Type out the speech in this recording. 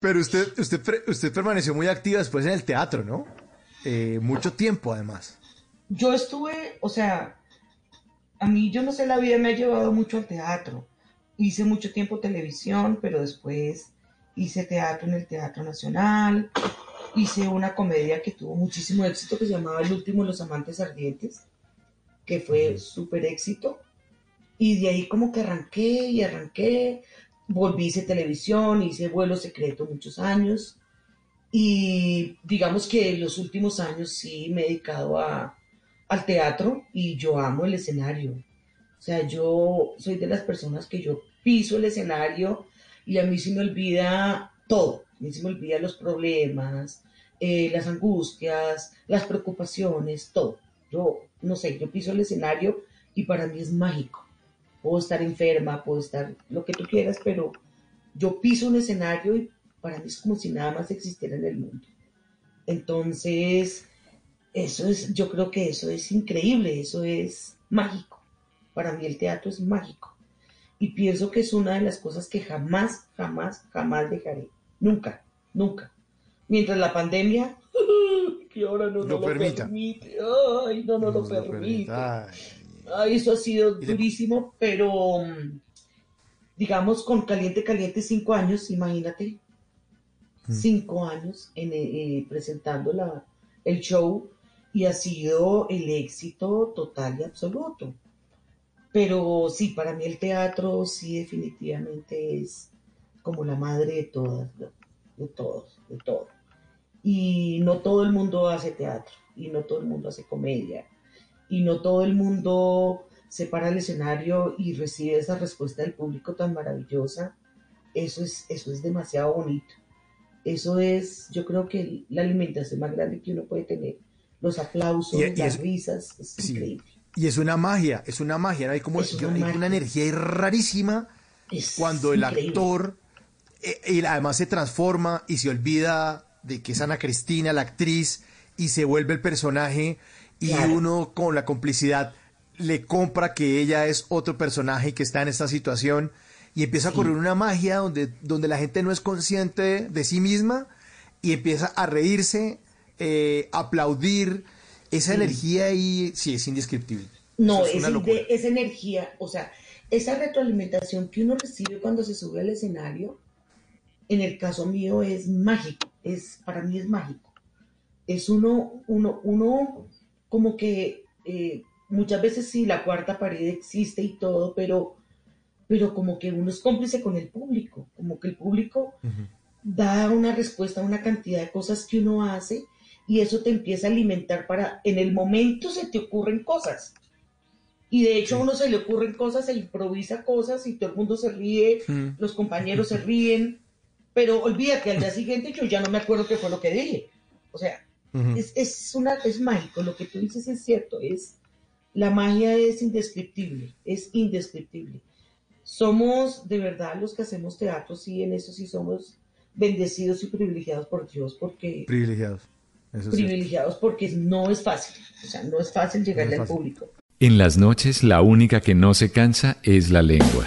Pero usted, usted, usted permaneció muy activa después en el teatro, ¿no? Eh, mucho tiempo, además. Yo estuve, o sea, a mí yo no sé, la vida me ha llevado mucho al teatro. Hice mucho tiempo televisión, pero después hice teatro en el Teatro Nacional. Hice una comedia que tuvo muchísimo éxito que se llamaba El último de los amantes ardientes, que fue súper éxito. Y de ahí como que arranqué y arranqué volví, hice televisión, hice vuelo secreto muchos años y digamos que en los últimos años sí me he dedicado a, al teatro y yo amo el escenario. O sea, yo soy de las personas que yo piso el escenario y a mí se me olvida todo, a mí se me olvida los problemas, eh, las angustias, las preocupaciones, todo. Yo, no sé, yo piso el escenario y para mí es mágico puedo estar enferma, puedo estar lo que tú quieras, pero yo piso un escenario y para mí es como si nada más existiera en el mundo. Entonces, eso es, yo creo que eso es increíble, eso es mágico. Para mí el teatro es mágico. Y pienso que es una de las cosas que jamás, jamás, jamás dejaré. Nunca, nunca. Mientras la pandemia, que ahora no, lo, permite. Ay, no, no, lo, permite eso ha sido durísimo, pero mm, digamos con Caliente Caliente cinco años, imagínate, mm. cinco años en, eh, eh, presentando la, el show y ha sido el éxito total y absoluto. Pero sí, para mí el teatro sí definitivamente es como la madre de todas, de todos, de todo. Y no todo el mundo hace teatro, y no todo el mundo hace comedia, y no todo el mundo se para el escenario y recibe esa respuesta del público tan maravillosa. Eso es, eso es demasiado bonito. Eso es, yo creo que la alimentación más grande que uno puede tener. Los aplausos, las risas, es increíble. Y es una magia, es una magia, hay como una, energía rarísima cuando el actor eh, y además se transforma y se olvida de que es Ana Cristina, la actriz, y se vuelve el personaje y uno con la complicidad le compra que ella es otro personaje que está en esta situación y empieza a correr una magia donde, donde la gente no es consciente de sí misma y empieza a reírse, eh, aplaudir. Esa energía ahí sí es indescriptible. No, es, esa energía, o sea, esa retroalimentación que uno recibe cuando se sube al escenario, en el caso mío es mágico, es, para mí es mágico. Es uno, uno, uno como que eh, muchas veces sí, la cuarta pared existe y todo, pero, pero como que uno es cómplice con el público, como que el público da una respuesta a una cantidad de cosas que uno hace y eso te empieza a alimentar para, en el momento se te ocurren cosas. Y de hecho a uno se le ocurren cosas, se improvisa cosas y todo el mundo se ríe, los compañeros se ríen, pero olvídate, al día siguiente yo ya no me acuerdo qué fue lo que dije. O sea, es, es, una, es mágico, lo que tú dices es cierto, es, la magia es indescriptible, es indescriptible. Somos de verdad los que hacemos teatro, sí, en eso sí somos bendecidos y privilegiados por Dios, porque... Privilegiados. privilegiados porque no es fácil, o sea, no es fácil llegarle al público. En las noches la única que no se cansa es la lengua.